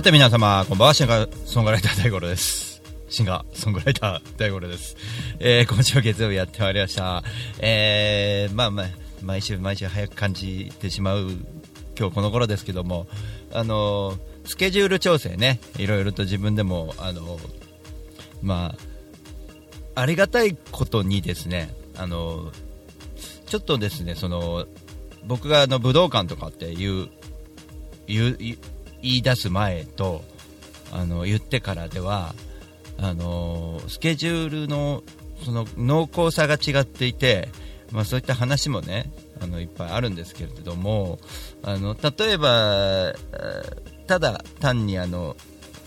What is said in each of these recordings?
さて皆様、こんばんは、シンガーソングライター大五郎です。シンガーソングライター大五郎です。えー、今週は月曜日やってまいりました。えー、まあまあ、毎週毎週早く感じてしまう今日この頃ですけども、あのースケジュール調整ね、いろいろと自分でも、あのーまあ、ありがたいことにですね、あのちょっとですね、その、僕があの武道館とかっていう、言う言い出す前と、あの、言ってからでは、あのスケジュールの、その、濃厚さが違っていて、まあそういった話もね、あの、いっぱいあるんですけれども、あの、例えば、ただ単にあの、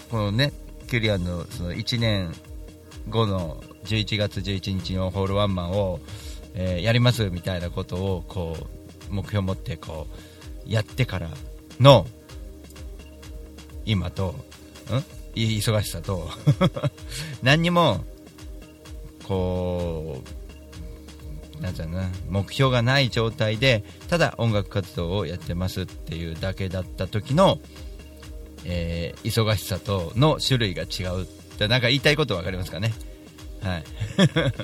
このね、キュリアンのその1年後の11月11日のホールワンマンを、えーやりますみたいなことをこう目標を持ってこうやってからの今と、うん？忙しさと。何にもこうなんてうな？目標がない状態でただ音楽活動をやってますっていうだけだった時の、えー忙しさとの種類が違うってなんか言いたいこと分かりますかね？はい。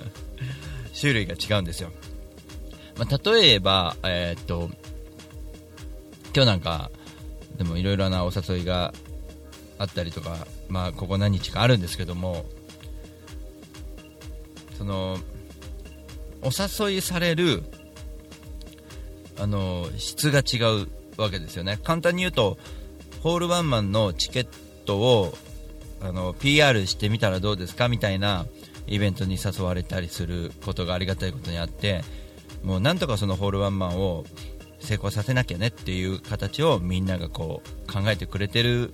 種類が違うんですよ、まあ、例えば、えーっと今日なんかでもいろいろなお誘いがあったりとか、まあ、ここ何日かあるんですけどもそのお誘いされるあの質が違うわけですよね。簡単に言うとホールワンマンのチケットをあの PR してみたらどうですかみたいなイベントに誘われたりすることがありがたいことにあってもうなんとかそのホールワンマンを成功させなきゃねっていう形をみんながこう考えてくれてる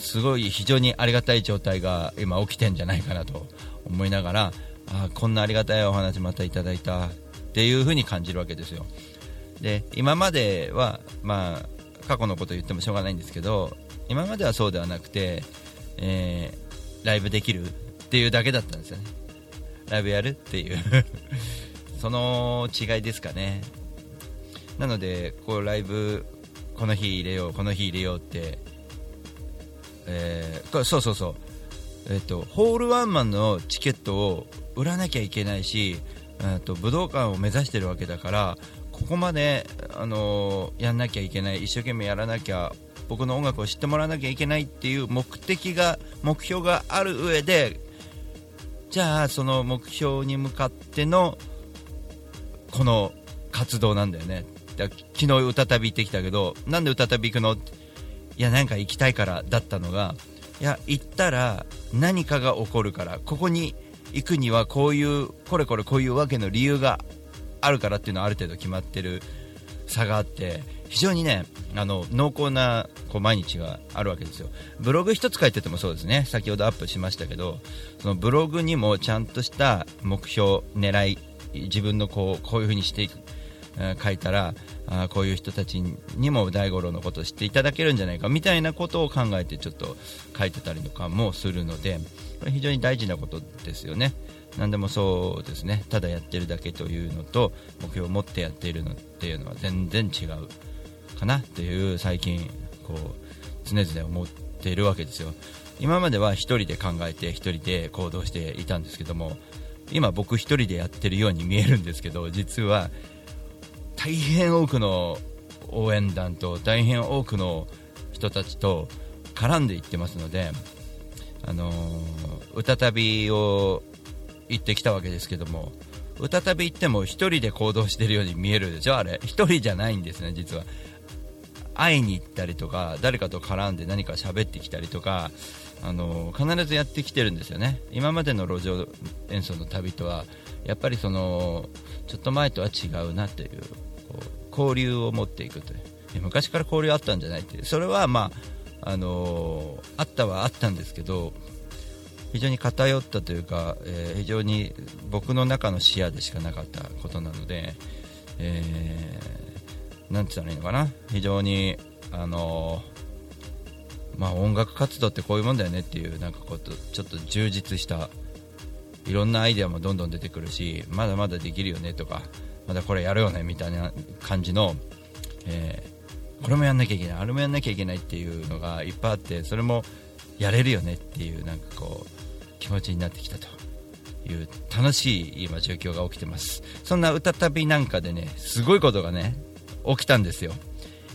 すごい非常にありがたい状態が今起きてんじゃないかなと思いながらあこんなありがたいお話またいただいたっていう風に感じるわけですよ。で今まではまあ過去のこと言ってもしょうがないんですけど今まではそうではなくて、えーライブできるっていうだけだったんですよね。ライブやるっていう。その違いですかね。なのでこうライブこの日入れようこの日入れようって、えーこれそうそうそう。えっとホールワンマンのチケットを売らなきゃいけないし、えっと武道館を目指してるわけだからここまで、あのーやんなきゃいけない一生懸命やらなきゃ僕の音楽を知ってもらわなきゃいけないっていう目的が目標がある上でじゃあその目標に向かってのこの活動なんだよね。だ昨日歌旅行ってきたけどなんで歌旅行くの？いやなんか行きたいからだったのがいや行ったら何かが起こるからここに行くにはこういうこれこれこういうわけの理由があるからっていうのはある程度決まってる差があって非常にねあの濃厚なこう毎日があるわけですよ。ブログ一つ書いててもそうですね。先ほどアップしましたけどそのブログにもちゃんとした目標狙い自分のこうこういう風にしていく書いたらあこういう人たちにも大五郎のことを知っていただけるんじゃないかみたいなことを考えてちょっと書いてたりとかもするのでこれ非常に大事なことですよね。何でもそうですねただやってるだけというのと目標を持ってやっているのっていうのは全然違うかなっていう最近こう常々思っているわけですよ。今までは1人で考えて1人で行動していたんですけども今僕1人でやってるように見えるんですけど実は大変多くの応援団と大変多くの人たちと絡んでいってますので、あのー歌旅を行ってきたわけですけども歌旅行っても1人で行動してるように見えるでしょ？あれ1人じゃないんですね実は。会いに行ったりとか誰かと絡んで何か喋ってきたりとかあの必ずやってきてるんですよね。今までの路上演奏の旅とはやっぱりそのちょっと前とは違うなという交流を持っていくという。昔から交流あったんじゃないっていう。それはまああのあったはあったんですけど非常に偏ったというか、えー、非常に僕の中の視野でしかなかったことなので、えー、なんて言ったらいいのかな。非常にあのまあ、音楽活動ってこういうもんだよねっていうなんかこうちょっと充実したいろんなアイデアもどんどん出てくるしまだまだできるよねとかまだこれやるよねみたいな感じの、えー、これもやんなきゃいけないあれもやんなきゃいけないっていうのがいっぱいあってそれもやれるよねっていうなんかこう気持ちになってきたと。いう楽しい今状況が起きてます。そんな歌旅なんかでねすごいことがね起きたんですよ。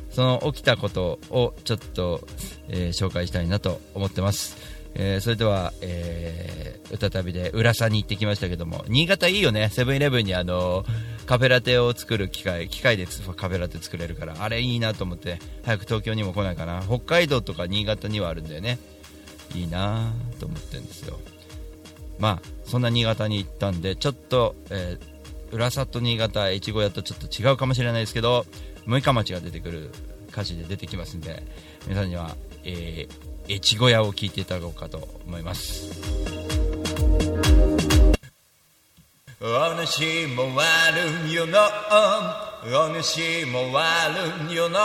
その起きたことをちょっと、えー、紹介したいなと思ってます、えー、それでは、えー、歌旅で浦佐に行ってきましたけども新潟いいよね。セブンイレブンにあのカフェラテを作る機械機械でカフェラテ作れるからあれいいなと思って早く東京にも来ないかな。北海道とか新潟にはあるんだよね。いいなと思ってるんですよ。まあそんな新潟に行ったんでちょっと、えー、浦佐と新潟越後屋とちょっと違うかもしれないですけど六日町が出てくる歌詞で出てきますんで皆さんには、えー、越後屋を聞いていただこうかと思います。お主も悪よのお主も悪よの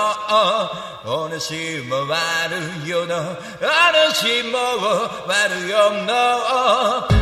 お主も悪よのお主も悪よの。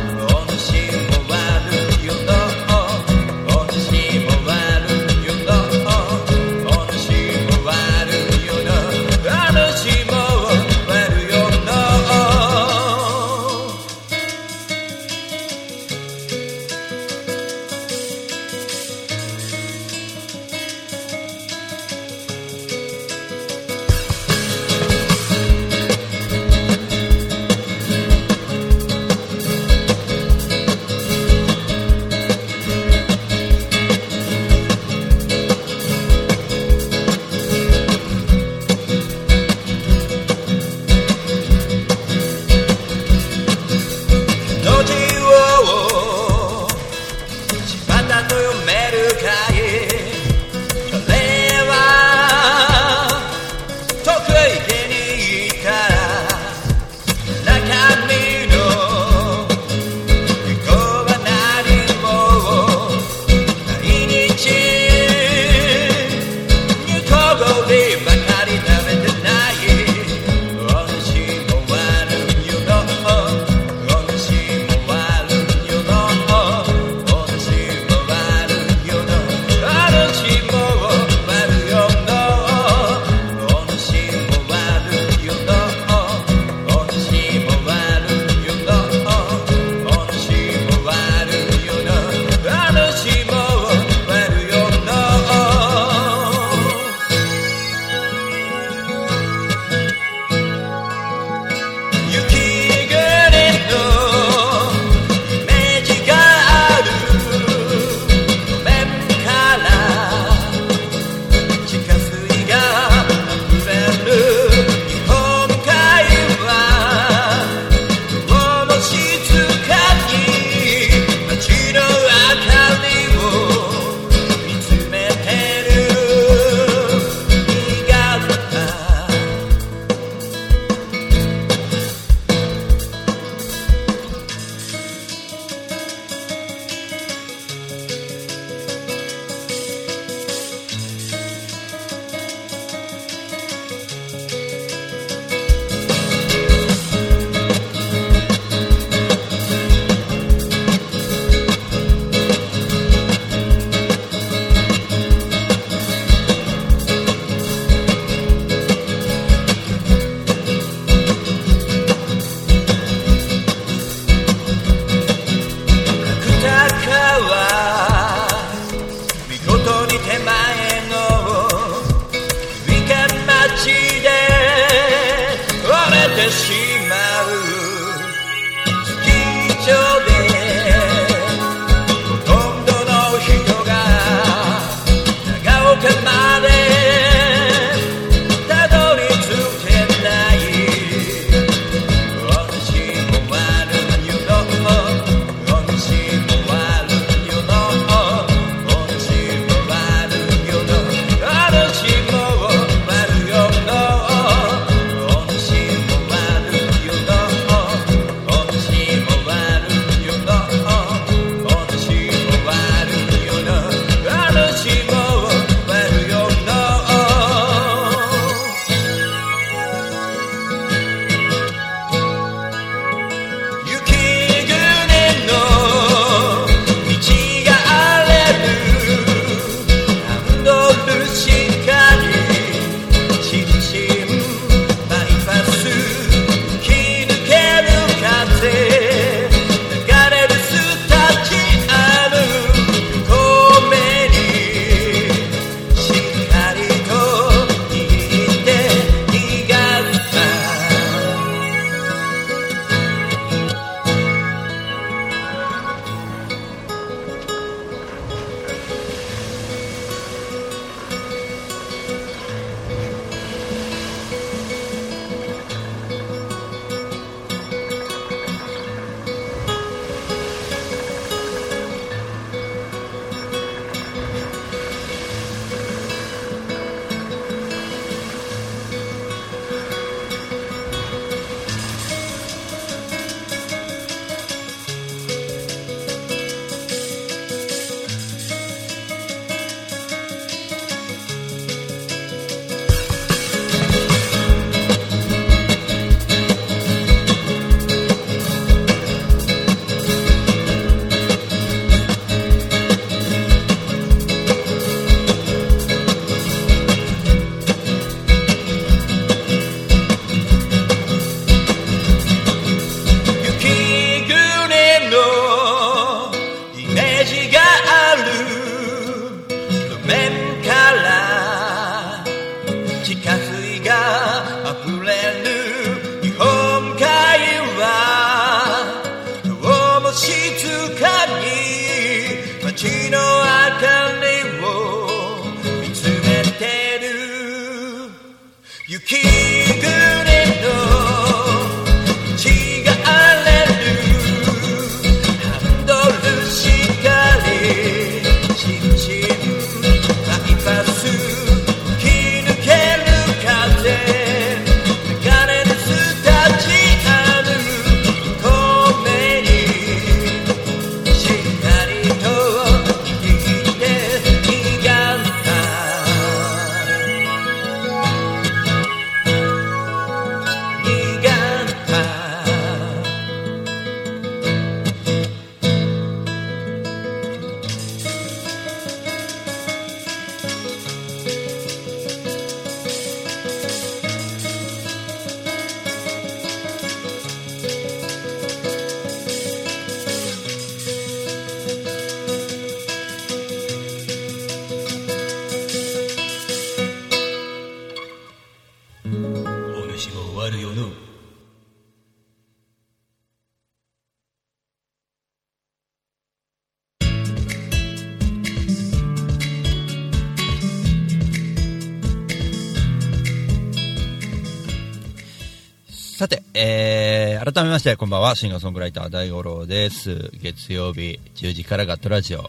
改めましてこんばんは。シンガーソングライター大五郎です。月曜日10時からガットラジオ。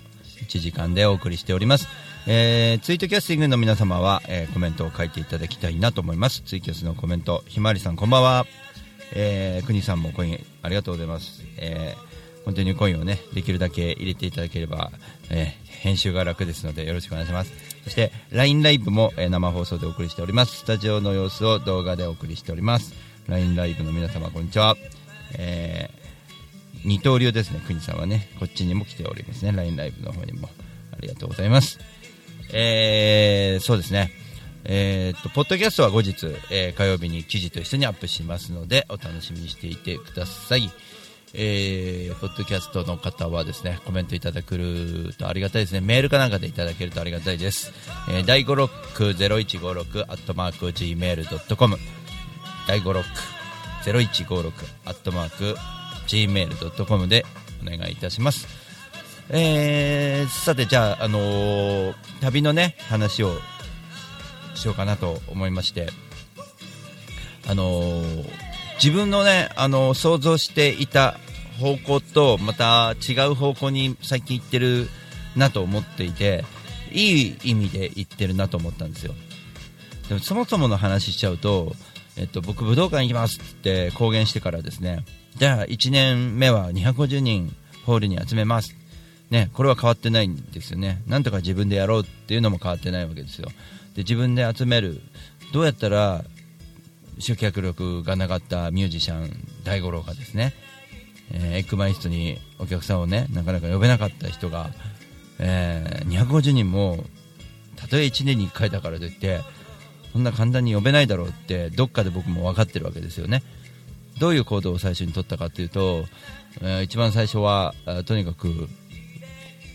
1時間でお送りしております。えー、ツイートキャスティングの皆様は、えー、コメントを書いていただきたいなと思います。ツイキャスのコメント。ひまわりさんこんばんは。えー、国さんもコインありがとうございます、えー、本当にコインをねできるだけ入れていただければ、えー、編集が楽ですのでよろしくお願いします。そして LINE ライブも、えー、生放送でお送りしております。スタジオの様子を動画でお送りしております。LINE ライブの皆様こんにちは、えー、二刀流ですね国さんはね。こっちにも来ておりますね。LINE ライブの方にも。ありがとうございます。えー、そうですね。えー、っとポッドキャストは後日、えー、火曜日に記事と一緒にアップしますのでお楽しみにしていてください。えー、ポッドキャストの方はですねコメントいただけるとありがたいですね。メールかなんかでいただけるとありがたいです、えー、第5ロック0156アットマーク Gmail.com 第5ロック0156アットマーク Gmail.com でお願いいたします。えー、さてじゃあ、あのー、旅のね話をしようかなと思いまして、あのー、自分のね、あのー、想像していた方向とまた違う方向に最近行ってるなと思っていていい意味で行ってるなと思ったんですよ。でもそもそもの話しちゃうと、えっと、僕武道館行きますって公言してからですね。じゃあ1年目は250人ホールに集めます。ね、これは変わってないんですよね、なんとか自分でやろうっていうのも変わってないわけですよ、で自分で集める。どうやったら集客力がなかったミュージシャン大五郎がですね、えー、エッグマイストにお客さんをねなかなか呼べなかった人が、えー、250人もたとえ1年に1回だからといってそんな簡単に呼べないだろうってどっかで僕も分かってるわけですよね。どういう行動を最初に取ったかというと、えー、一番最初はとにかく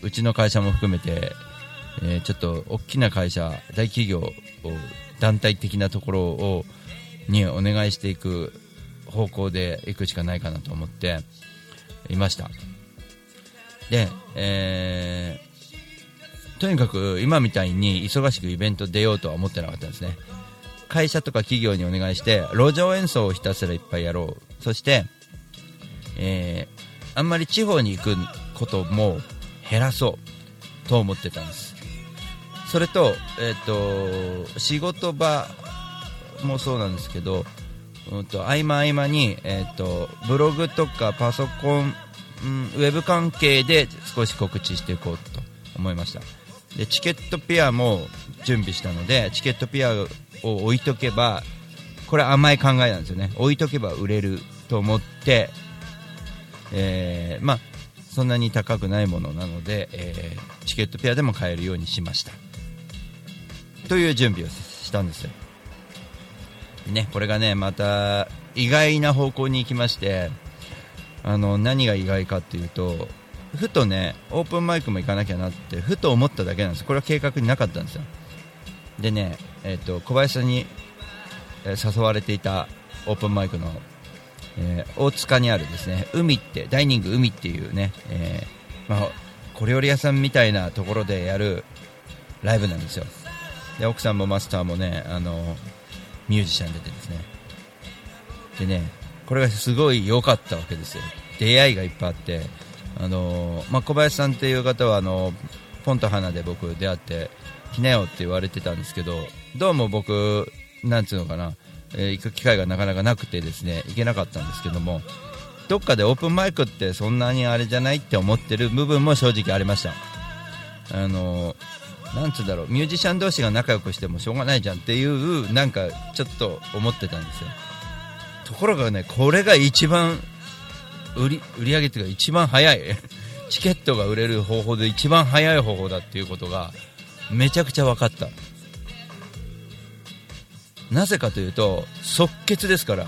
うちの会社も含めてえー、ちょっと大きな会社大企業を団体的なところをにお願いしていく方向でいくしかないかなと思っていました。で、え、とにかく今みたいに忙しくイベント出ようとは思ってなかったんですね。会社とか企業にお願いして路上演奏をひたすらいっぱいやろう。そして、えー、あんまり地方に行くことも減らそうと思ってたんです。それと,、えーと、仕事場もそうなんですけど、うんと、合間合間に、えーと、ブログとかパソコン、うん、ウェブ関係で少し告知していこうと思いました。でチケットペアも準備したのでチケットペアを置いとけばこれ甘い考えなんですよね置いとけば売れると思って、えー、まあ、そんなに高くないものなので、えー、チケットペアでも買えるようにしましたという準備をしたんですよ。ね、これがね、また意外な方向に行きまして、あの、何が意外かっていうと、ふとね、オープンマイクも行かなきゃなって、ふと思っただけなんです。これは計画になかったんですよ。でね、え、ー、と、小林さんに、誘われていたオープンマイクの、えー、大塚にあるですね、海って、ダイニング海っていうね、えまあ、小料理屋さんみたいなところでやるライブなんですよ。で奥さんもマスターもねあのミュージシャン出てですねでねこれがすごい良かったわけですよ出会いがいっぱいあってあの、まあ、小林さんっていう方はあのポンと花で僕出会って来なよって言われてたんですけどどうも僕なんつうのかな、えー、行く機会がなかなかなくてですね行けなかったんですけどもどっかでオープンマイクってそんなにあれじゃないって思ってる部分も正直ありました。あのなんつうんだろうミュージシャン同士が仲良くしてもしょうがないじゃんっていうなんかちょっと思ってたんですよ。ところがねこれが一番売り売り上げっていうか一番早い。チケットが売れる方法で一番早い方法だっていうことがめちゃくちゃ分かった。なぜかというと即決ですから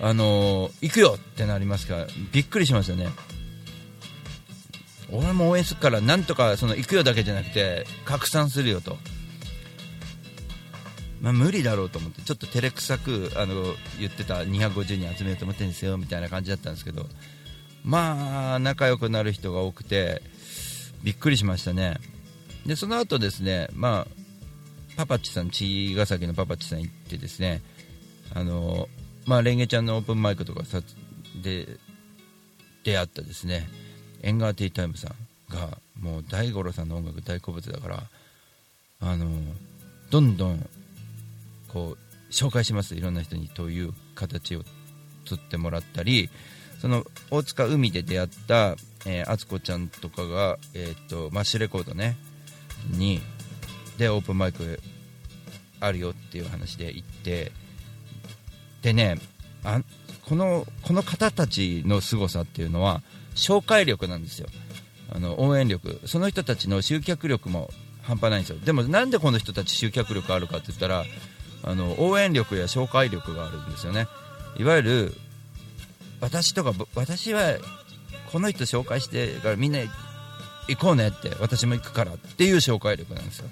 あのー、行くよってなりますからびっくりしますよね。俺も応援するからなんとかその行くよだけじゃなくて拡散するよと、まあ、無理だろうと思ってちょっと照れくさくあの言ってた250人集めようと思ってるんですよみたいな感じだったんですけどまあ仲良くなる人が多くてびっくりしましたね。でその後ですねまあパパッチさん茅ヶ崎のパパッチさん行ってですねあのまあ、レンゲちゃんのオープンマイクとかさで出会ったですねエンガーティータイムさんがもう大五郎さんの音楽大好物だからあのどんどんこう紹介します。いろんな人にという形を釣ってもらったりその大塚海で出会ったえー、敦子ちゃんとかが、えー、っとマッシュレコードねにでオープンマイクあるよっていう話で行ってでねあこのこの方たちの凄さっていうのは紹介力なんですよ。あの応援力。その人たちの集客力も半端ないんですよ。でもなんでこの人たち集客力あるかって言ったらあの応援力や紹介力があるんですよね。いわゆる私とか私はこの人紹介してからみんな行こうねって私も行くからっていう紹介力なんですよ。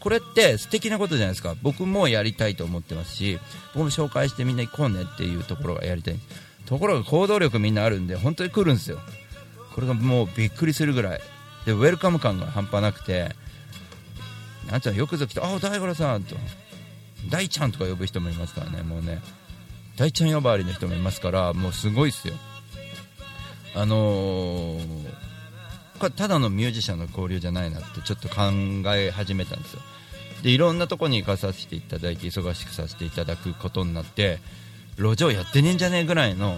これって素敵なことじゃないですか。僕もやりたいと思ってますし僕も紹介してみんな行こうねっていうところがやりたい。ところが行動力みんなあるんで本当に来るんですよ。これがもうびっくりするぐらい。でウェルカム感が半端なくてなんちゃんよくぞ来てああ大五郎さんと。大ちゃんとか呼ぶ人もいますからねもうね。大ちゃん呼ばわりの人もいますからもうすごいですよ。あのー、これただのミュージシャンの交流じゃないなってちょっと考え始めたんですよ。でいろんなとこに行かさせていただいて忙しくさせていただくことになって路上やってねえんじゃねえぐらいの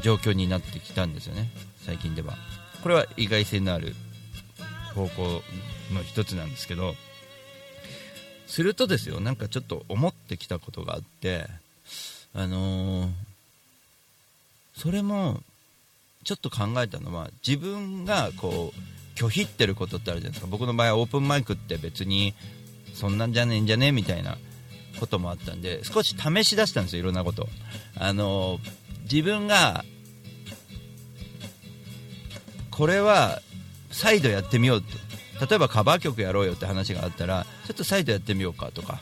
状況になってきたんですよね。最近では。これは意外性のある方向の一つなんですけど。するとですよなんかちょっと思ってきたことがあってあのー、それもちょっと考えたのは自分がこう拒否ってることってあるじゃないですか。僕の場合はオープンマイクって別にそんなんじゃねえんじゃねえみたいなこともあったんで少し試し出したんですよいろんなことあの自分がこれは再度やってみようって例えばカバー曲やろうよって話があったらちょっと再度やってみようかとか。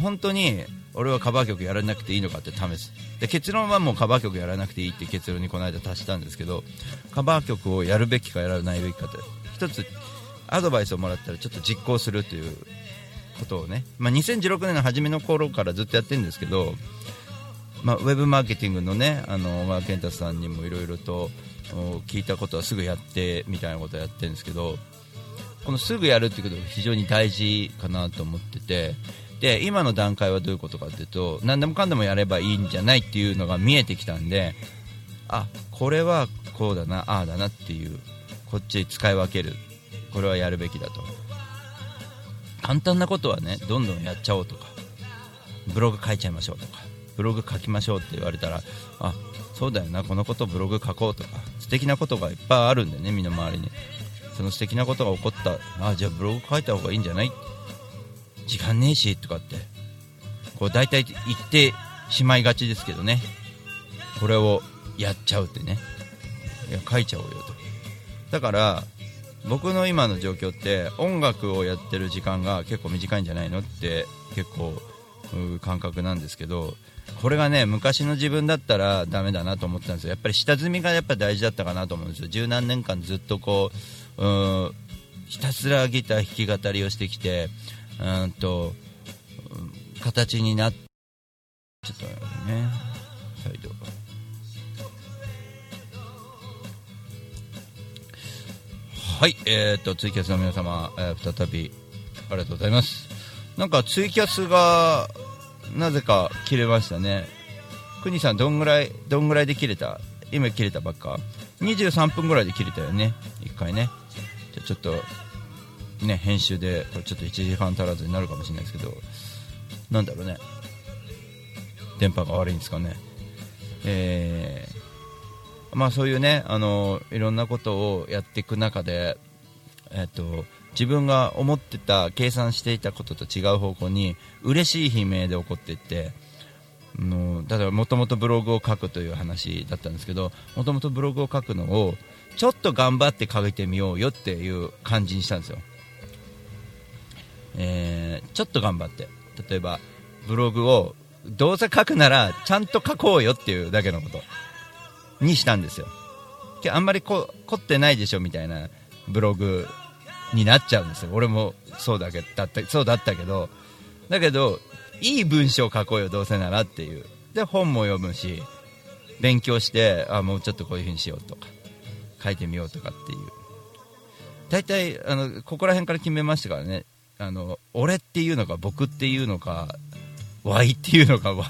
本当に俺はカバー曲やらなくていいのかって試す。で結論はもうカバー曲やらなくていいって結論にこの間達したんですけどカバー曲をやるべきかやらないべきかって。一つアドバイスをもらったらちょっと実行するということをね、まあ、2016年の初めの頃からずっとやってるんですけど、まあ、ウェブマーケティングのねあの小川健太さんにもいろいろと聞いたことはすぐやってみたいなことをやってるんですけどこのすぐやるっていうことが非常に大事かなと思っててで今の段階はどういうことかというと何でもかんでもやればいいんじゃないっていうのが見えてきたんであこれはこうだなああだなっていうこっち使い分ける。これはやるべきだと。簡単なことはねどんどんやっちゃおうとかブログ書いちゃいましょうとかブログ書きましょうって言われたらあそうだよな。このことブログ書こうとか。素敵なことがいっぱいあるんでね身の回りに。その素敵なことが起こった。あじゃあブログ書いた方がいいんじゃない？時間ねえしとかって。こう大体言ってしまいがちですけどね。これをやっちゃうってね。いや書いちゃおうよと。だから僕の今の状況って音楽をやってる時間が結構短いんじゃないの？って結構感覚なんですけどこれがね昔の自分だったらダメだなと思ってたんですよ。やっぱり下積みがやっぱ大事だったかなと思うんですよ。十何年間ずっとこううひたすらギター弾き語りをしてきてうんと形になっちょっとね再度。はいえー、っとツイキャスの皆様、えー、再びありがとうございます。なんかツイキャスがなぜか切れましたね。国さんどんぐらいどんぐらいで切れた？今切れたばっか？23分ぐらいで切れたよね。1回ね。じゃちょっとね、編集でちょっと1時間足らずになるかもしれないですけど、なんだろうね、電波が悪いんですかね。えー、まあそういうね、あのいろんなことをやっていく中で、えっと、自分が思ってた、計算していたことと違う方向に、嬉しい悲鳴で起こっていって、の例えばもともとブログを書くという話だったんですけどもともとブログを書くのをちょっと頑張って書いてみようよっていう感じにしたんですよ。えー、ちょっと頑張って。例えばブログをどうせ書くならちゃんと書こうよっていうだけのこと。にしたんですよ。あんまり凝ってないでしょみたいなブログになっちゃうんですよ。俺もそうだけだったそうだったけど。だけどいい文章を書こうよどうせならっていう。で本も読むし勉強してあもうちょっとこういうふうにしようとか書いてみようとかっていう。大体あのここら辺から決めましたからね。あの俺っていうのか僕っていうのかワイっていうのかワ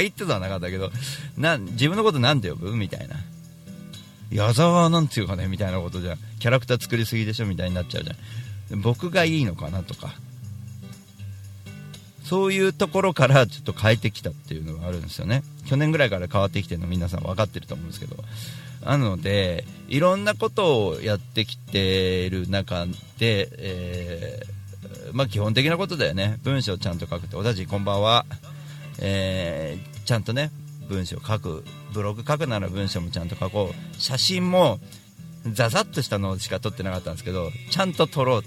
イってのはなかったけどな自分のことなんて呼ぶ？みたいな。矢沢なんていうかねみたいなことじゃキャラクター作りすぎでしょみたいになっちゃうじゃん。僕がいいのかなとか。そういうところからちょっと変えてきたっていうのがあるんですよね。去年ぐらいから変わってきてるの皆さん分かってると思うんですけど。なのでいろんなことをやってきてる中で、えー、まあ、基本的なことだよね。文章をちゃんと書くって。おたちこんばんは、えー、ちゃんとね文章書くブログ書くなら文章もちゃんと書こう。写真もザザッとしたのしか撮ってなかったんですけどちゃんと撮ろう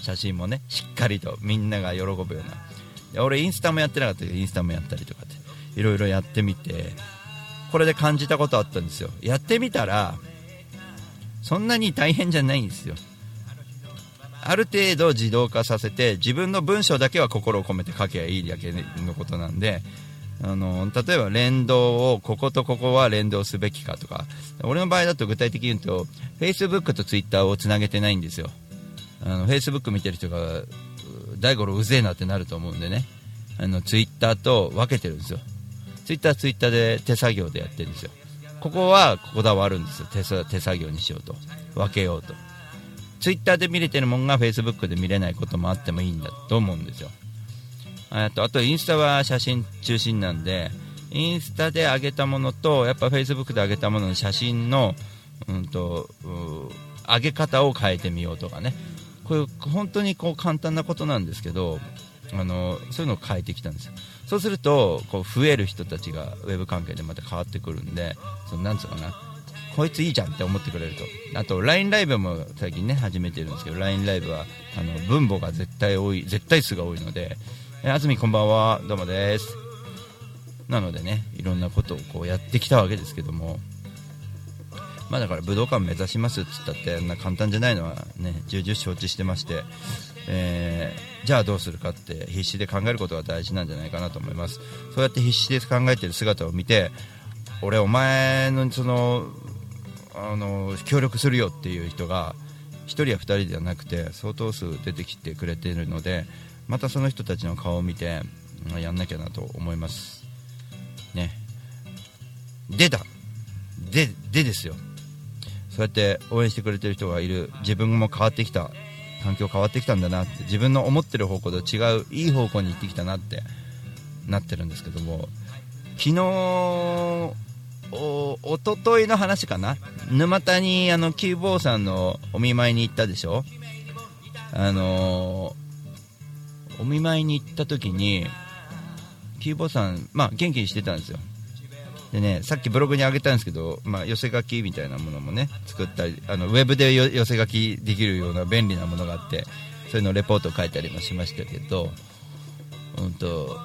写真もねしっかりとみんなが喜ぶような。俺インスタもやってなかったけどインスタもやったりとかっていろいろやってみてこれで感じたことあったんですよ。やってみたらそんなに大変じゃないんですよ。ある程度自動化させて自分の文章だけは心を込めて書けばいいだけのことなんであの例えば連動をこことここは連動すべきかとか。俺の場合だと具体的に言うと Facebook と Twitter をつなげてないんですよ。あの Facebook 見てる人が大五郎うぜえなってなると思うんでね。あのツイッターと分けてるんですよ。ツイッターツイッターで手作業でやってるんですよ。ここはここだわるんですよ。手作業にしようと。分けようと。ツイッターで見れてるもんがフェイスブックで見れないこともあってもいいんだと思うんですよ。あとあとインスタは写真中心なんでインスタで上げたものとやっぱフェイスブックで上げたものの写真の、うんと、上げ方を変えてみようとかね。こういう本当にこう簡単なことなんですけどあのそういうのを変えてきたんですよ。そうするとこう増える人たちがウェブ関係でまた変わってくるんでそのなんつうかな。こいついいじゃんって思ってくれると。あと LINE ライブも最近ね始めてるんですけど LINE ライブはあの分母が絶対多い絶対数が多いのでえ安住こんばんは。どうもです。なのでねいろんなことをこうやってきたわけですけども。まあだから武道館目指しますっつったってあんな簡単じゃないのはね重々承知してまして、えー、じゃあどうするかって必死で考えることが大事なんじゃないかなと思います。そうやって必死で考えてる姿を見て俺お前のそのあの協力するよっていう人が1人や2人ではなくて相当数出てきてくれているのでまたその人たちの顔を見てやんなきゃなと思います。ね。でだででですよ。そうやって応援してくれてる人がいる。自分も変わってきた。環境変わってきたんだなって。自分の思ってる方向と違ういい方向に行ってきたなって。なってるんですけども。昨日おおとといの話かな。沼田にあのキューボーさんのお見舞いに行ったでしょ。あのー、お見舞いに行った時にキーボーさんまあ元気にしてたんですよでね、さっきブログに上げたんですけど、まあ、寄せ書きみたいなものもね、作ったり、あの、ウェブで寄せ書きできるような便利なものがあって、そういうのレポート書いたりもしましたけど、うんと、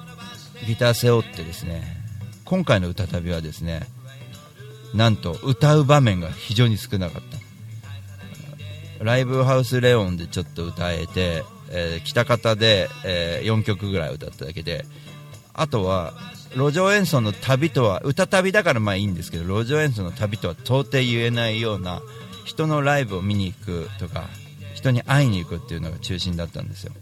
ギター背負ってですね、今回の歌旅はですね、なんと歌う場面が非常に少なかった。ライブハウスレオンでちょっと歌えて、えー、北方で、えー、4曲ぐらい歌っただけで、あとは路上演奏の旅とは歌旅だからまあいいんですけど路上演奏の旅とは到底言えないような人のライブを見に行くとか人に会いに行くっていうのが中心だったんですよ。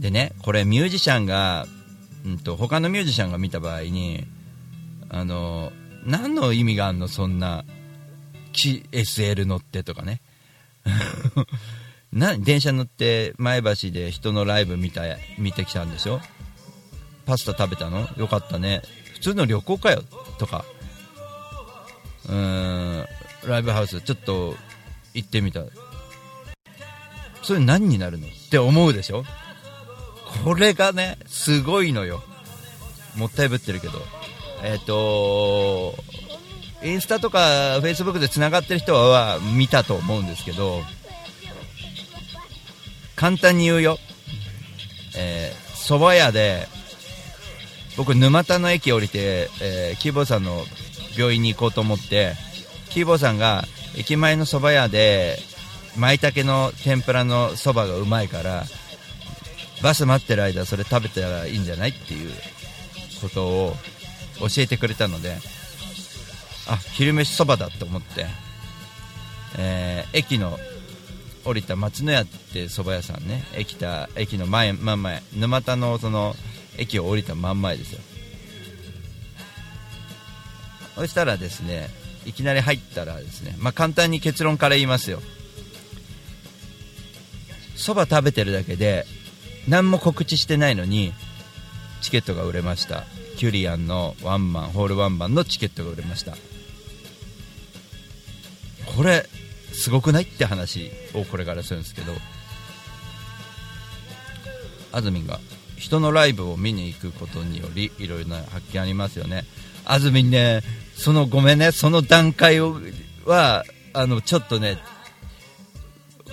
でねこれミュージシャンが、うんと、他のミュージシャンが見た場合にあの何の意味があるのそんな SL 乗ってとかね。な電車乗って前橋で人のライブ見た見てきたんでしょ？パスタ食べたの？よかったね。普通の旅行かよとか。うーんライブハウスちょっと行ってみた。それ何になるの？って思うでしょ？これがねすごいのよ。もったいぶってるけど。えっ、ー、とインスタとかフェイスブックでつながってる人は見たと思うんですけど。簡単に言うよ、えー、蕎麦屋で僕沼田の駅降りて、えー、キーボーさんの病院に行こうと思ってキーボーさんが駅前の蕎麦屋で舞茸の天ぷらのそばがうまいからバス待ってる間それ食べたらいいんじゃないっていうことを教えてくれたのであ昼飯そばだと思って、えー、駅の降りた松の屋って蕎麦屋さんね。駅た駅の前真ん前。沼田のその駅を降りた真ん前ですよ。そしたらですねいきなり入ったらですね、まあ、簡単に結論から言いますよ。そば食べてるだけで何も告知してないのにチケットが売れました。キュリアンのワンマンホールワンマンのチケットが売れました。これすごくないって話をこれからするんですけどあずみんが人のライブを見に行くことによりいろいろな発見ありますよね。あずみんねそのごめんねその段階をはあのちょっとね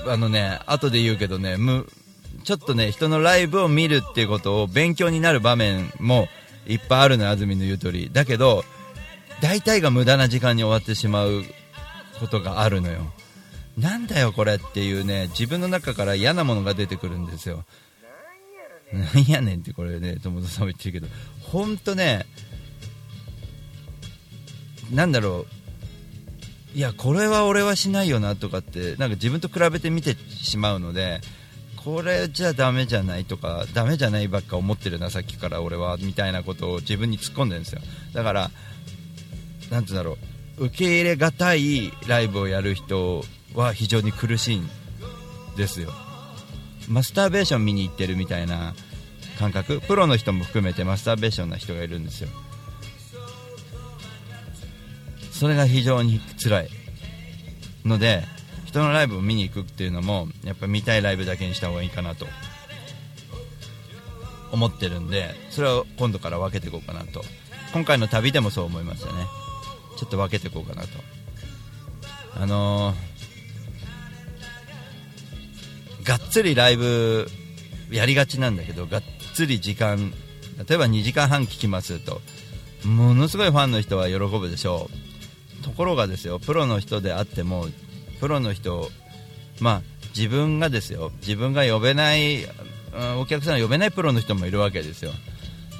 あのね後で言うけどねむちょっとね人のライブを見るっていうことを勉強になる場面もいっぱいあるの安住の言う通り。だけど大体が無駄な時間に終わってしまうことがあるのよ。なんだよこれっていうね自分の中から嫌なものが出てくるんですよ。なんやねんってこれね友田さんも言ってるけど。本当ねなんだろう。いやこれは俺はしないよなとかってなんか自分と比べて見てしまうのでこれじゃダメじゃないとかダメじゃないばっか思ってるなさっきから俺はみたいなことを自分に突っ込んでるんですよ。だからなんてうんだろう。受け入れがたいライブをやる人は非常に苦しいんですよ。マスターベーション見に行ってるみたいな感覚。プロの人も含めてマスターベーションな人がいるんですよ。それが非常に辛いので人のライブを見に行くっていうのもやっぱ見たいライブだけにした方がいいかなと。思ってるんでそれを今度から分けていこうかなと。今回の旅でもそう思いましたね。ちょっと分けていこうかなと。あのー、がっつりライブやりがちなんだけどがっつり時間例えば2時間半聞きますとものすごいファンの人は喜ぶでしょう。ところがですよプロの人であってもプロの人、まあ、自分がですよ自分が呼べないお客さん呼べないプロの人もいるわけですよ。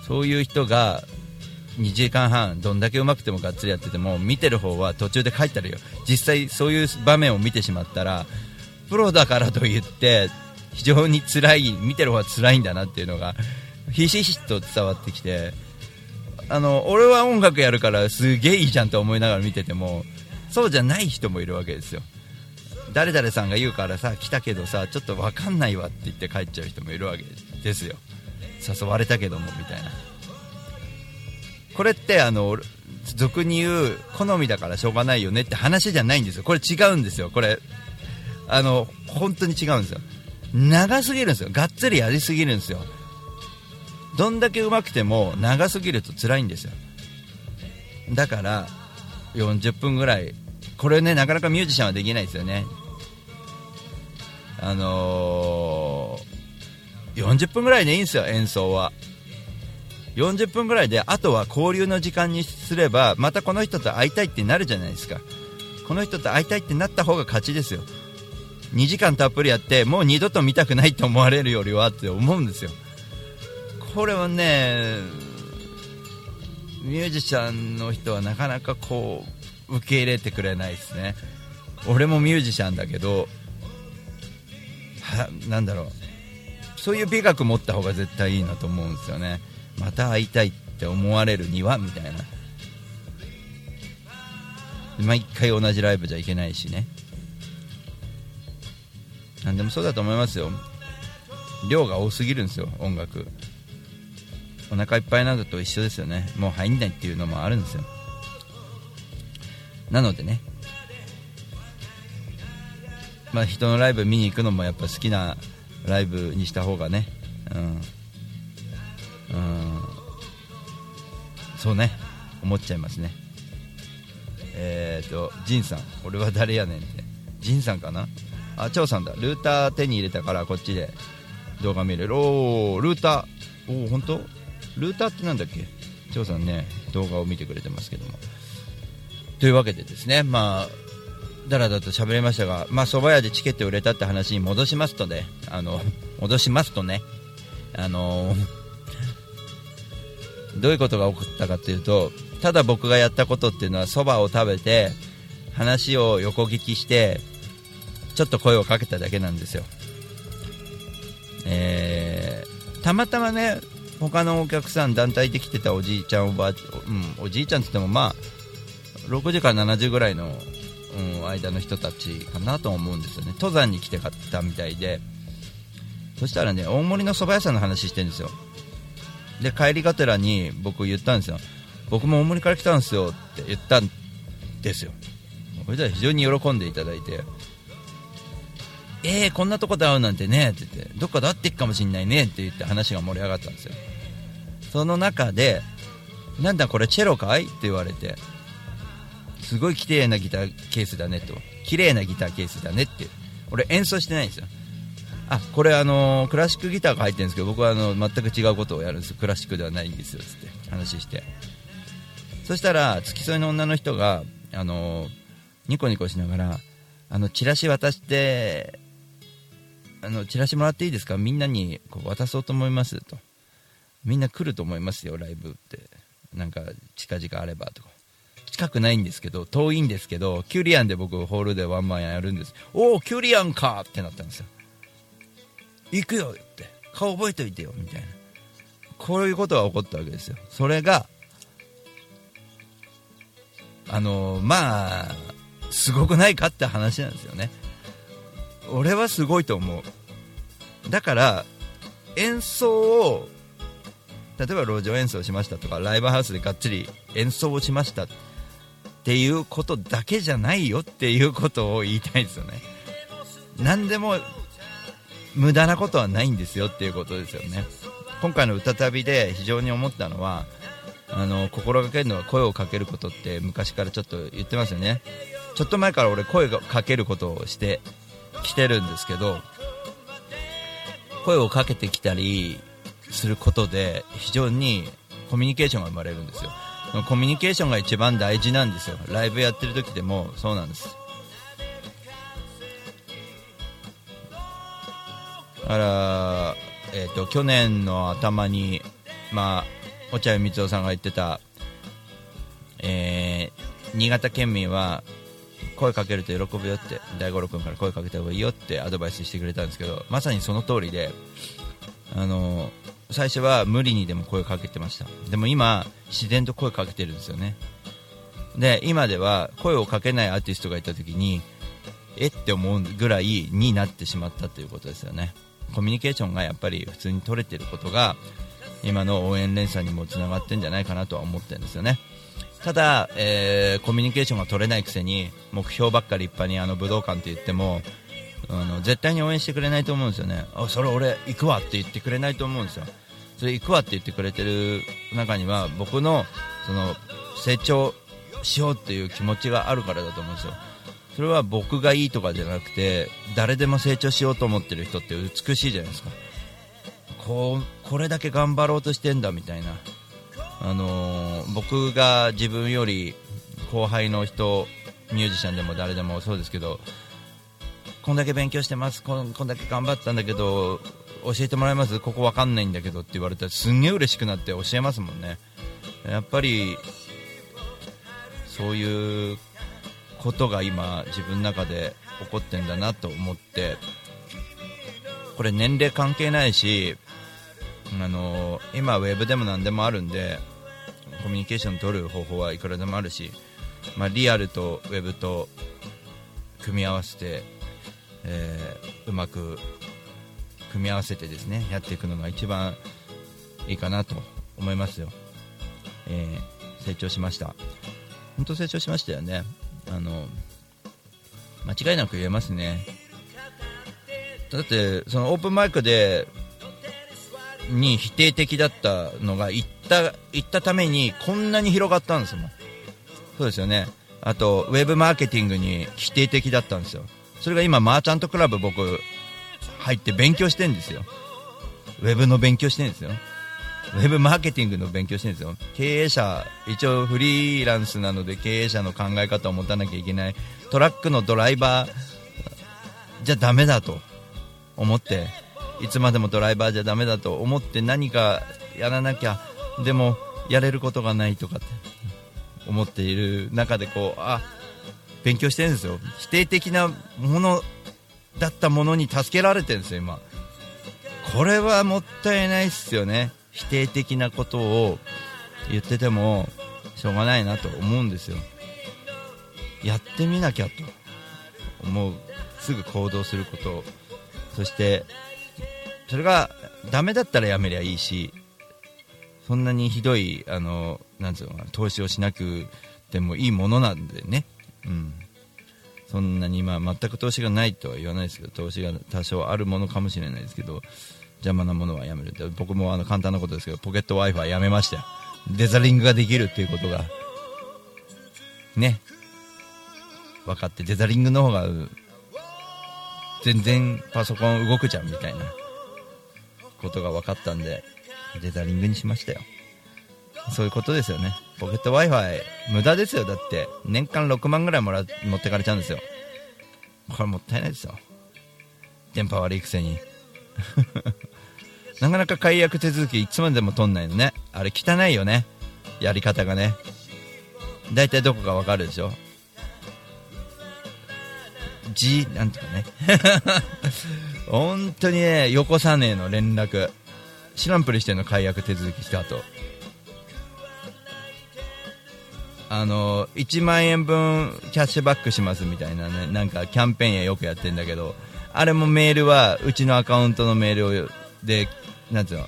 そういう人が2時間半どんだけうまくてもがっつりやってても見てる方は途中で帰ったるよ。実際そういう場面を見てしまったらプロだからといって非常に辛い見てる方は辛いんだなっていうのがひしひしと伝わってきてあの俺は音楽やるからすげえいいじゃんと思いながら見ててもそうじゃない人もいるわけですよ。誰々さんが言うからさ来たけどさちょっと分かんないわって言って帰っちゃう人もいるわけですよ。誘われたけどもみたいな。これってあの俗に言う好みだからしょうがないよねって話じゃないんですよ。これ違うんですよ。これあの本当に違うんですよ長すぎるんですよがっつりやりすぎるんですよどんだけ上手くても長すぎると辛いんですよだから40分ぐらいこれねなかなかミュージシャンはできないですよねあのー、40分ぐらいでいいんですよ、演奏は。40分ぐらいで、あとは交流の時間にすれば、またこの人と会いたいってなるじゃないですか。この人と会いたいってなった方が勝ちですよ。2時間たっぷりやって、もう二度と見たくないと思われるよりはって思うんですよ。これはね、ミュージシャンの人はなかなかこう、受け入れてくれないですね。俺もミュージシャンだけど、なんだろうそういう美学持った方が絶対いいなと思うんですよねまた会いたいって思われるにはみたいな毎回同じライブじゃいけないしね何でもそうだと思いますよ。量が多すぎるんですよ音楽。お腹いっぱいなのと一緒ですよね。もう入んないっていうのもあるんですよ。なのでね。まあ、人のライブ見に行くのもやっぱ好きなライブにした方がね、うん、うん、そうね、思っちゃいますね。えっ、ー、と、ジンさん、俺は誰やねんって、ジンさんかな？あ、チョウさんだ、ルーター手に入れたからこっちで動画見れる。おー、ルーター、おー、本当？ルーターってなんだっけ？チョウさんね、動画を見てくれてますけども。というわけでですね、まあ、だらだらと喋りましたが、まあ、蕎麦屋でチケット売れたって話に戻しますとね、あの、戻しますとね、あの どういうことが起こったかっていうとただ僕がやったことっていうのはそばを食べて話を横聞きしてちょっと声をかけただけなんですよ。えー、たまたまね他のお客さん団体で来てたおじいちゃんおばあ、うん、おじいちゃんって言ってもまあ60から70ぐらいの、うん、間の人たちかなと思うんですよね。登山に来てかったみたいで。そしたらね大森の蕎麦屋さんの話してるんですよ。で帰りがてらに僕言ったんですよ。僕も大森から来たんですよって言ったんですよ。それでは非常に喜んでいただいて。えー、こんなとこで会うなんてねって言ってどっかで会ってっかもしんないねって言って話が盛り上がったんですよ。その中でなんだこれチェロかい？って言われてすごい綺麗なギターケースだねと。綺麗なギターケースだねって。俺演奏してないんですよ。あこれあのクラシックギターが入ってるんですけど僕はあの全く違うことをやるんです。クラシックではないんですよつって話して。そしたら付き添いの女の人があのニコニコしながらあのチラシ渡してあのチラシもらっていいですか？みんなにこう渡そうと思いますと。みんな来ると思いますよライブって。なんか近々あればとか。近くないんですけど遠いんですけどキュリアンで僕ホールでワンマンやるんです。おおキュリアンかってなったんですよ。行くよって。顔覚えといてよみたいな。こういうことが起こったわけですよ。それがあのまあすごくないかって話なんですよね。俺はすごいと思う。だから演奏を例えば路上演奏しましたとかライブハウスでがっつり演奏をしましたっていうことだけじゃないよっていうことを言いたいですよね。何でも無駄なことはないんですよっていうことですよね。今回の歌旅で非常に思ったのはあの心がけるのは声をかけることって昔からちょっと言ってますよね。ちょっと前から俺声をかけることをしてきてるんですけど声をかけてきたりすることで非常にコミュニケーションが生まれるんですよ。コミュニケーションが一番大事なんですよ。ライブやってる時でもそうなんです。だから、えーと、去年の頭に、まあ、落合光雄さんが言ってた、えー、新潟県民は声かけると喜ぶよって大五郎君から声かけた方がいいよってアドバイスしてくれたんですけどまさにその通りであの最初は無理にでも声かけてました。でも今自然と声かけてるんですよね。で今では声をかけないアーティストがいた時にえって思うぐらいになってしまったということですよね。コミュニケーションがやっぱり普通に取れてることが今の応援連鎖にもつながってんじゃないかなとは思ってるんですよね。ただ、えー、コミュニケーションが取れないくせに目標ばっかり立派にあの武道館って言ってもあの絶対に応援してくれないと思うんですよね。あそれ俺行くわって言ってくれないと思うんですよ。それ行くわって言ってくれてる中には僕のその成長しようっていう気持ちがあるからだと思うんですよ。それは僕がいいとかじゃなくて誰でも成長しようと思ってる人って美しいじゃないですか。こうこれだけ頑張ろうとしてんだみたいな、あのー、僕が自分より後輩の人ミュージシャンでも誰でもそうですけどこんだけ勉強してますこんこんだけ頑張ったんだけど教えてもらえます？ここ分かんないんだけどって言われたらすんげえ嬉しくなって教えますもんね。やっぱりそういうことが今自分の中で起こってんだなと思ってこれ年齢関係ないしあの今ウェブでも何でもあるんでコミュニケーション取る方法はいくらでもあるし、まあ、リアルとウェブと組み合わせて、えー、うまく組み合わせてですねやっていくのが一番いいかなと思いますよ、えー、成長しました。本当成長しましたよね。あの間違いなく言えますね。だってそのオープンマイクでに否定的だったのが言った言ったためにこんなに広がったんですもん。そうですよね。あとウェブマーケティングに否定的だったんですよ。それが今マーチャントクラブ僕入って勉強してんですよ。ウェブの勉強してんですよ。ウェブマーケティングの勉強してんですよ。経営者一応フリーランスなので経営者の考え方を持たなきゃいけない。トラックのドライバーじゃダメだと思っていつまでもドライバーじゃダメだと思って何かやらなきゃでもやれることがないとかって思っている中でこうあ勉強してるんですよ。否定的なものだったものに助けられてるんですよ今。これはもったいないっすよね。否定的なことを言っててもしょうがないなと思うんですよ。やってみなきゃと。思う。すぐ行動すること。そしてそれがダメだったらやめりゃいいしそんなにひどいあのなんつうのかな投資をしなくてもいいものなんでね、うん、そんなに、まあ、全く投資がないとは言わないですけど投資が多少あるものかもしれないですけど邪魔なものはやめるって。僕もあの簡単なことですけどポケット w i f i やめましたよ。デザリングができるっていうことが。ね。分かってデザリングの方が全然パソコン動くじゃんみたいなことが分かったんで。デザリングにしましたよ。そういうことですよね。ポケット w i f i 無駄ですよ。だって年間6万ぐらいもら持ってかれちゃうんですよ。これもったいないですよ。電波悪いくせに。なかなか解約手続きいつまでも取んないのね。あれ汚いよね。やり方がね。大体どこかわかるでしょ。G なんとかね。本当にねよこさねえの連絡。知らんぷりしての解約手続きした後。あの1万円分キャッシュバックしますみたいなねなんかキャンペーンやよくやってんだけどあれもメールはうちのアカウントのメールをでなんつうの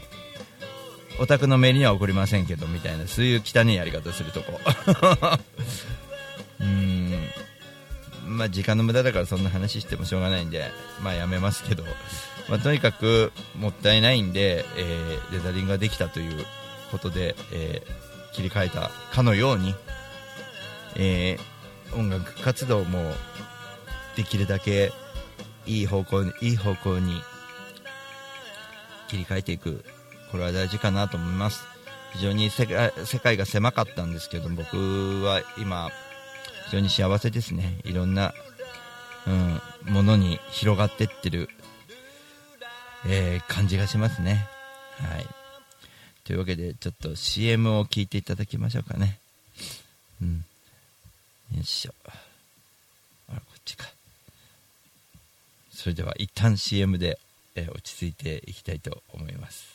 お宅のメールには送りませんけどみたいなそういう汚いやり方するとこ。うん。まあ時間の無駄だからそんな話してもしょうがないんでまあやめますけど、まあ、とにかくもったいないんで、えー、レザリングができたということで、えー、切り替えたかのように、えー、音楽活動もできるだけいい方向にいい方向に切り替えていくこれは大事かなと思います。非常に世界世界が狭かったんですけど僕は今非常に幸せですね。いろんな、うん、ものに広がってってる、えー、感じがしますね。はい。というわけでちょっと CM を聞いていただきましょうかね。うん。よいしょ。あこっちか。それでは一旦 CM でえ落ち着いていきたいと思います。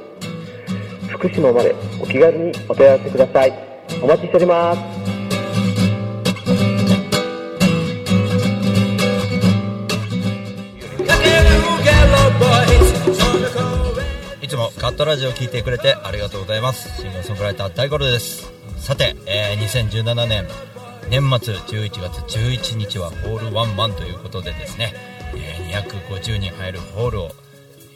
福島までお気軽にお問い合わせください。お待ちしております。いつもカットラジオを聴いてくれてありがとうございます。シンガーソングライター大五郎です。さて、えー、2017年年末11月11日はホールワンマンということでですね、えー、250人入るホールを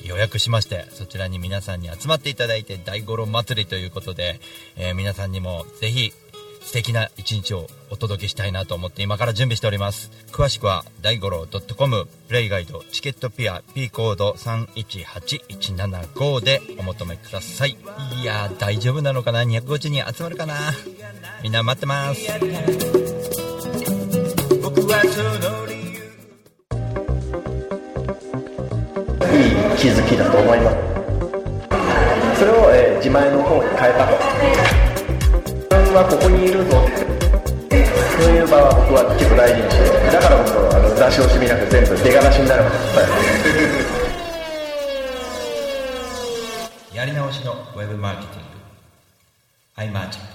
予約しましてそちらに皆さんに集まっていただいて大五郎祭りということで、えー、皆さんにもぜひ素敵な一日をお届けしたいなと思って今から準備しております。詳しくは大五郎 .com プレイガイドチケットピア P コード318175でお求めください。いや大丈夫なのかな？250人集まるかな？みんな待ってます。気づきだと思います。それを、えー、自前の方に変えたと。自分はここにいるぞ。そういう場は僕は結構大事にしてだからこそあの出し惜しみなく全部出がらしになる。わ けやり直しのウェブマーケティング。iMagic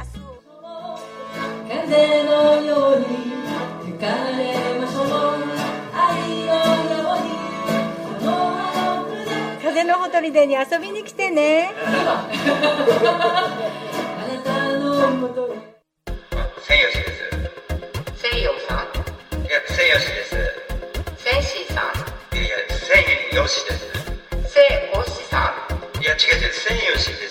風のように吹かれましょう。愛のようにこの葉の札風のほとりでに遊びに来てね。あなたのもと。に千吉です。西洋さんいや千吉です。センシーさん。いやいや千吉です。セオシさん。いや違う違う千吉です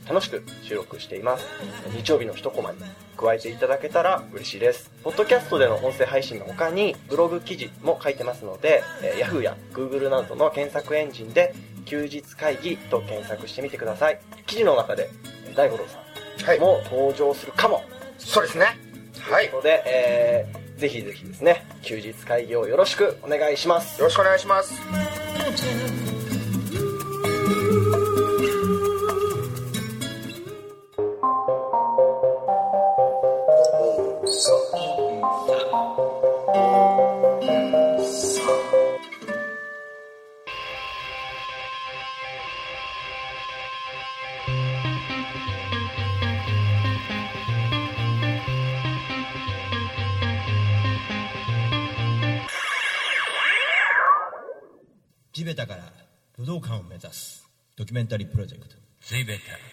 楽しく収録しています。日曜日の一コマに加えていただけたら嬉しいです。ポッドキャストでの音声配信の他にブログ記事も書いてますので、えー Yahoo や Google などの検索エンジンで休日会議と検索してみてください。記事の中でえー大五郎さはい。んも登場するかも。そうですね。はい。よので、えーぜひぜひですね休日会議をよろしくお願いします。ろしくお願いします地べたから武道館を目指す。ドキュメンタリープロジェクト。地べた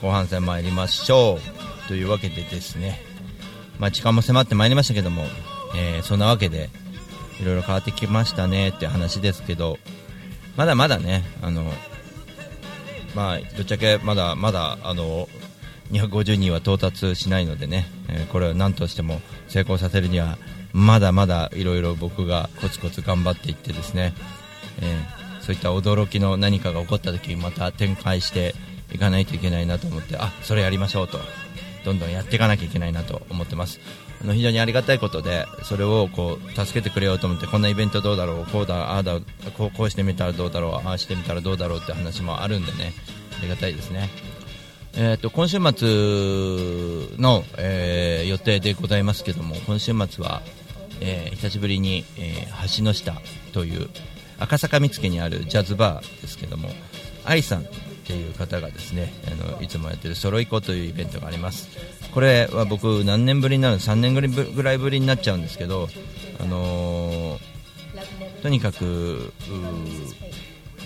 後半戦参りましょう。というわけでですね、まあ、時間も迫ってまいりましたけども、えーそんなわけでいろいろ変わってきましたねって話ですけどまだまだねあのまあぶっちゃけまだまだあの250人は到達しないのでね、えーこれは何としても成功させるにはまだまだいろいろ僕がコツコツ頑張っていってですね、えーそういった驚きの何かが起こった時にまた展開していかないといけないなと思ってあそれやりましょうと。どんどんやっていかなきゃいけないなと思ってます。あの非常にありがたいことでそれをこう助けてくれようと思ってこんなイベントどうだろうこうだああだこうこうしてみたらどうだろうああしてみたらどうだろうって話もあるんでね。ありがたいですね。えー、と今週末の、えー予定でございますけども今週末は、えー久しぶりに、えー橋の下という赤坂見附にあるジャズバーですけども愛さんっていう方がですねあのいつもやってるソロイコというイベントがあります。これは僕何年ぶりになる3年ぐらいぶりになっちゃうんですけどあのーとにかく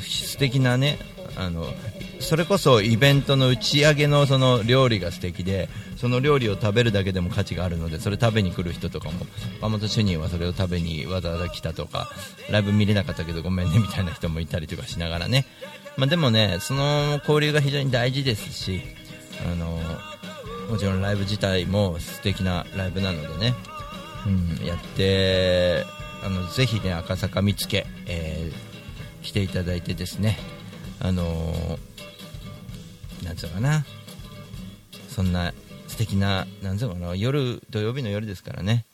素敵なねあのそれこそイベントの打ち上げのその料理が素敵でその料理を食べるだけでも価値があるのでそれ食べに来る人とかも岡本主任はそれを食べにわざわざ来たとかライブ見れなかったけどごめんねみたいな人もいたりとかしながらね、まあ、でもねその交流が非常に大事ですしあのもちろんライブ自体も素敵なライブなのでね、うん、やってあのぜひね赤坂見附、えー来ていただいてですねあのーなんつうのかなそんな素敵ななんつうのかな夜土曜日の夜ですからね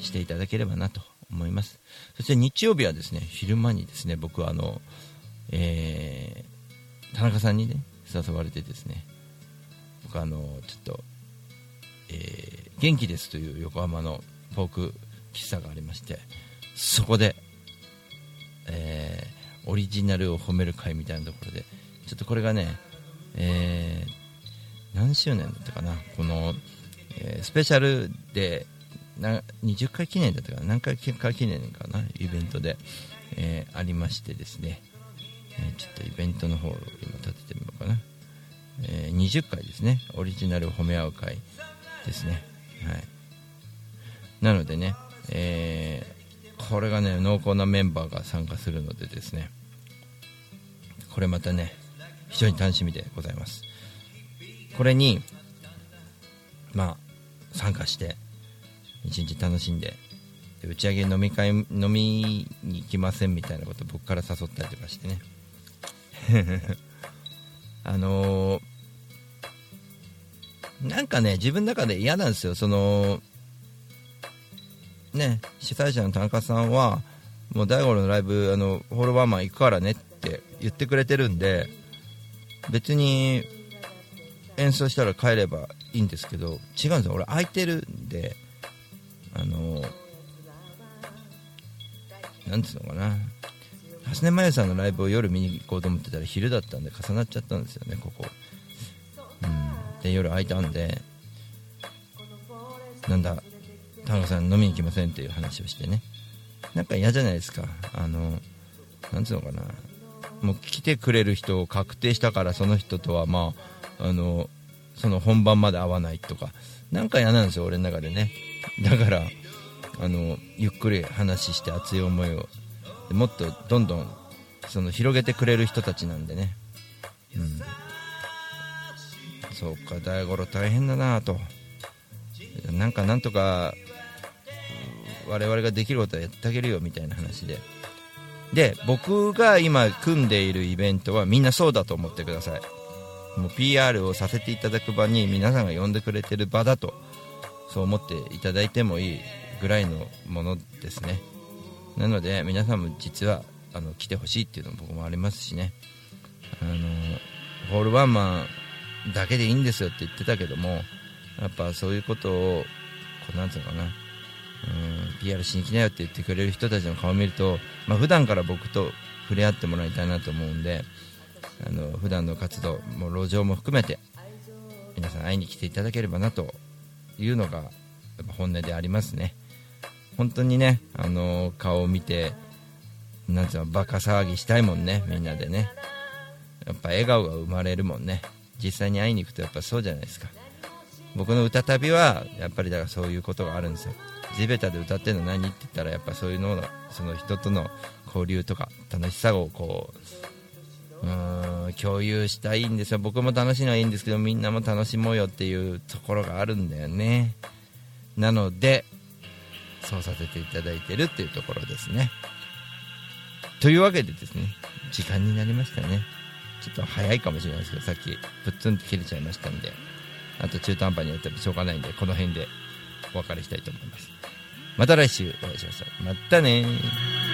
していただければなと思います。そして日曜日はですね昼間にですね僕はあの、えー田中さんにね誘われてですね僕あのちょっと、えー元気ですという横浜のフォーク喫茶がありましてそこで、えーオリジナルを褒める会みたいなところでちょっとこれがね、えー何周年だったかなこの、えースペシャルでな20回記念だったかな何回か記念かなイベントで、えーありましてですね、えちょっとイベントの方を今立ててみようかな、えー20回ですね。オリジナル褒め合う会ですね。はい。なのでね、えーこれがね濃厚なメンバーが参加するのでですねこれまたね非常に楽しみでございます。これにまあ参加して一日楽しんでで打ち上げ飲み会飲みに行きませんみたいなこと僕から誘ったりとかしてね。あのーなんかね自分の中で嫌なんですよ。そのね主催者の田中さんはもう大五郎のライブあのホールワンマン行くからねって言ってくれてるんで別に演奏したら帰ればいいんですけど違うんですよ。俺空いてるんであのなんつうのかな。橋根真由さんのライブを夜見に行こうと思ってたら昼だったんで重なっちゃったんですよねここ。うん。で夜空いたんでなんだ田中さん飲みに行きませんっていう話をしてね。なんか嫌じゃないですか。あのなんつうのかな。もう来てくれる人を確定したからその人とはまああのその本番まで会わないとか。なんか嫌なんですよ俺の中でね。だからあのゆっくり話して熱い思いをもっとどんどんその広げてくれる人たちなんでね。うん。そうか大五郎大変だなと。なんかなんとか我々ができることはやってあげるよみたいな話で。で僕が今組んでいるイベントはみんなそうだと思ってください。もう PR をさせていただく場に皆さんが呼んでくれてる場だとそう思っていただいてもいいぐらいのものですね。なので皆さんも実はあの来てほしいっていうのも僕もありますしね。あのホールワンマンだけでいいんですよって言ってたけどもやっぱそういうことをこうなんつうのかな。うん PR しに来なよって言ってくれる人たちの顔を見ると、まあ普段から僕と触れ合ってもらいたいなと思うんであの普段の活動も路上も含めて皆さん会いに来ていただければなというのがやっぱ本音でありますね。本当にねあの顔を見てなんつうのバカ騒ぎしたいもんねみんなでね。やっぱ笑顔が生まれるもんね。実際に会いに行くとやっぱそうじゃないですか。僕の歌旅はやっぱりだからそういうことがあるんですよ。地べたで歌ってるの何？って言ったらやっぱそういうのその人との交流とか楽しさをこううーん共有したいんですよ。僕も楽しいのはいいんですけどみんなも楽しもうよっていうところがあるんだよね。なのでそうさせていただいてるっていうところですね。というわけでですね時間になりましたね。ちょっと早いかもしれないですけどさっきプッツンと切れちゃいましたんであと中途半端にやってもしょうがないんでこの辺でお別れしたいと思います。また来週お会いしましょう。またねー。